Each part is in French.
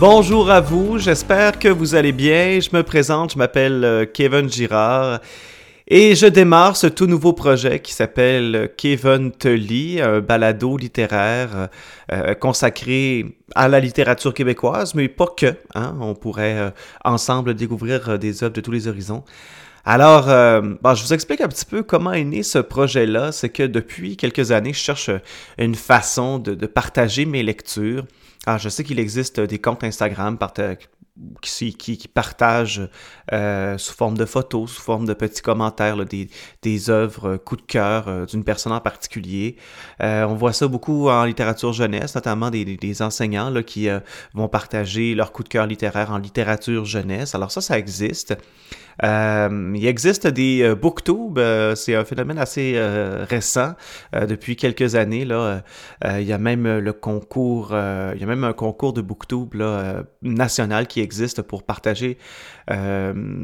Bonjour à vous, j'espère que vous allez bien. Je me présente, je m'appelle euh, Kevin Girard et je démarre ce tout nouveau projet qui s'appelle Kevin te lit, un balado littéraire euh, consacré à la littérature québécoise, mais pas que. Hein. On pourrait euh, ensemble découvrir des œuvres de tous les horizons. Alors, bon, je vous explique un petit peu comment est né ce projet-là. C'est que depuis quelques années, je cherche une façon de partager mes lectures. Ah, je sais qu'il existe des comptes Instagram qui, partagent euh, sous forme de photos, sous forme de petits commentaires, des, des œuvres coup de cœur euh, d'une personne en particulier. Euh, on voit ça beaucoup en littérature jeunesse, notamment des, enseignants là, qui vont partager leur coup de cœur littéraire en littérature jeunesse. Alors ça, ça existe. Euh, il existe des euh, booktubes, euh, c'est un phénomène assez récent depuis quelques années. Là, il y a même le concours, il y a même un concours de booktube là, national qui existe pour partager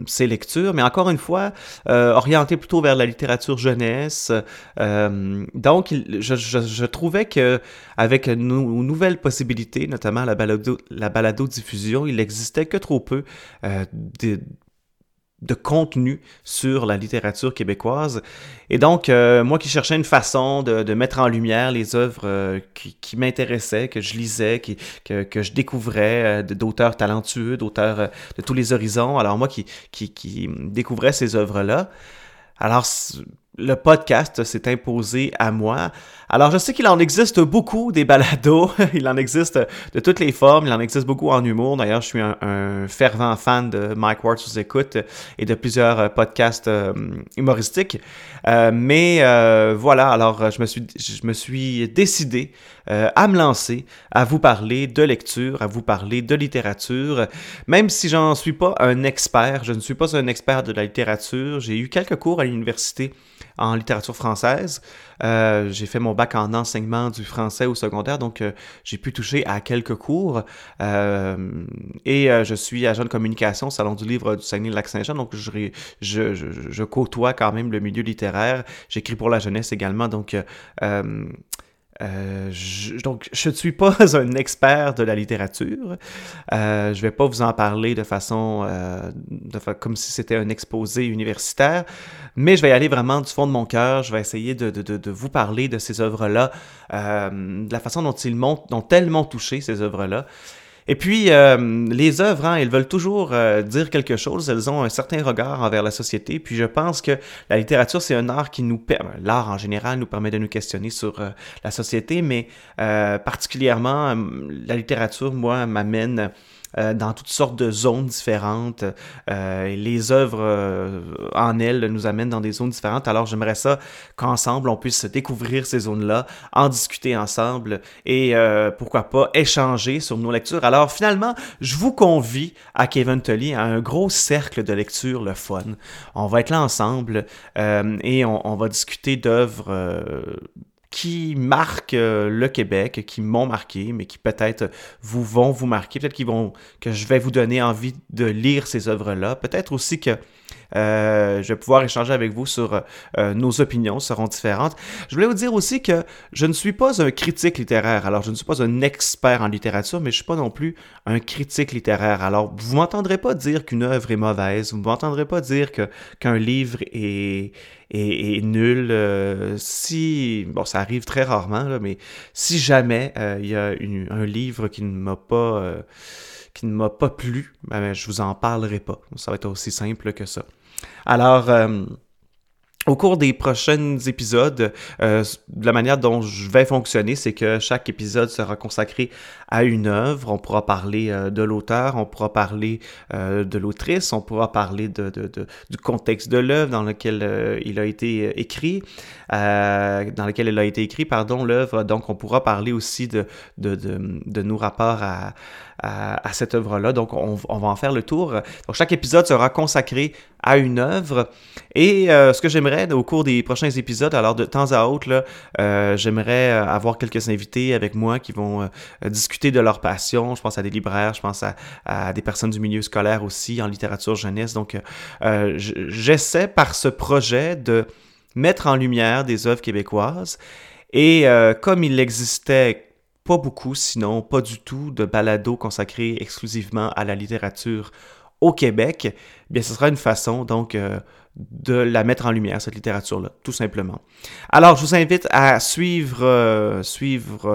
ses lectures, mais encore une fois, orienté plutôt vers la littérature jeunesse. donc, je, trouvais que avec nos nouvelles possibilités, notamment la balado, la balado diffusion, il existait que trop peu de de contenu sur la littérature québécoise. Et donc, euh, moi qui cherchais une façon de, mettre en lumière les œuvres euh, qui, m'intéressaient, que je lisais, que, je découvrais, euh, d'auteurs talentueux, d'auteurs de tous les horizons, alors moi qui, qui, qui découvrais ces œuvres-là, alors le podcast s'est imposé à moi. Alors, je sais qu'il en existe beaucoup des balados. il en existe de toutes les formes. Il en existe beaucoup en humour. D'ailleurs, je suis un, fervent fan de Mike Ward sous écoute et de plusieurs euh, podcasts euh, humoristiques. Euh, mais voilà, alors je me suis, je me suis décidé à me lancer, à vous parler de lecture, à vous parler de littérature. Même si j'en suis pas un expert, je ne suis pas un expert de la littérature. J'ai eu quelques cours à l'université en littérature française. Euh, j'ai fait mon bac en enseignement du français au secondaire, donc euh, j'ai pu toucher à quelques cours. Euh, et je suis agent de communication au Salon du livre du Saguenay-Lac-Saint-Jean, donc je, je, je, je, côtoie quand même le milieu littéraire. J'écris pour la jeunesse également, donc euh, je, donc, je ne suis pas un expert de la littérature. Euh, je ne vais pas vous en parler de façon euh, de comme si c'était un exposé universitaire, mais je vais y aller vraiment du fond de mon cœur. Je vais essayer de, de, de, vous parler de ces œuvres-là, de la façon dont, ils m'ont, ont tellement touché ces œuvres-là. Et puis, euh, les œuvres, hein, elles veulent toujours euh, dire quelque chose, elles ont un certain regard envers la société. Puis je pense que la littérature, c'est un art qui nous permet, l'art en général nous permet de nous questionner sur euh, la société, mais particulièrement, la littérature, moi, m'amène euh, dans toutes sortes de zones différentes. Euh, les œuvres euh, en elles nous amènent dans des zones différentes. Alors j'aimerais ça qu'ensemble on puisse découvrir ces zones-là, en discuter ensemble et pourquoi pas échanger sur nos lectures. Alors finalement, je vous convie à Kevin Tully à un gros cercle de lecture, le fun. On va être là ensemble et on, on, va discuter d'œuvres qui marquent euh, le Québec, qui m'ont marqué, mais qui peut-être vous vont vous marquer, peut-être que je vais vous donner envie de lire ces œuvres-là, peut-être aussi que euh, je vais pouvoir échanger avec vous sur euh, nos opinions seront différentes. Je voulais vous dire aussi que je ne suis pas un critique littéraire. Alors, je ne suis pas un expert en littérature, mais je ne suis pas non plus un critique littéraire. Alors, vous m'entendrez pas dire qu'une œuvre est mauvaise. Vous m'entendrez pas dire que qu'un livre est, nul. Euh, si, bon, ça arrive très rarement, mais si jamais il y a un livre qui ne m'a pas qui ne m'a pas plu, ben, je vous en parlerai pas. Ça va être aussi simple que ça. Alors, euh, au cours des prochains épisodes, euh, la manière dont je vais fonctionner, c'est que chaque épisode sera consacré à une œuvre. On pourra parler euh, de l'auteur, on pourra parler euh, de l'autrice, on pourra parler du contexte de l'œuvre dans lequel il a été écrit, dans lequel elle a été écrit, pardon, l'œuvre. Donc, on pourra parler aussi de, nos rapports à cette œuvre-là. Donc, on, on, va en faire le tour. Donc, chaque épisode sera consacré à une œuvre. Et ce que j'aimerais au cours des prochains épisodes, alors de temps à autre, là, j'aimerais avoir quelques invités avec moi qui vont discuter de leur passion. Je pense à des libraires, je pense à, des personnes du milieu scolaire aussi, en littérature jeunesse. Donc, euh, j'essaie par ce projet de mettre en lumière des œuvres québécoises. Et euh, comme il existait pas beaucoup, sinon pas du tout, de balado consacré exclusivement à la littérature au Québec, eh bien ce sera une façon donc euh, de la mettre en lumière, cette littérature-là, tout simplement. Alors, je vous invite à suivre, euh,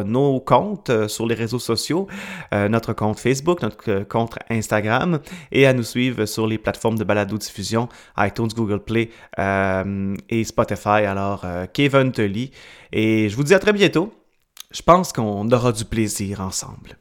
nos comptes euh, sur les réseaux sociaux, notre compte Facebook, notre compte Instagram, et à nous suivre sur les plateformes de balado-diffusion, iTunes, Google Play et Spotify. Alors, Kevin Tully. Et je vous dis à très bientôt. Je pense qu'on aura du plaisir ensemble.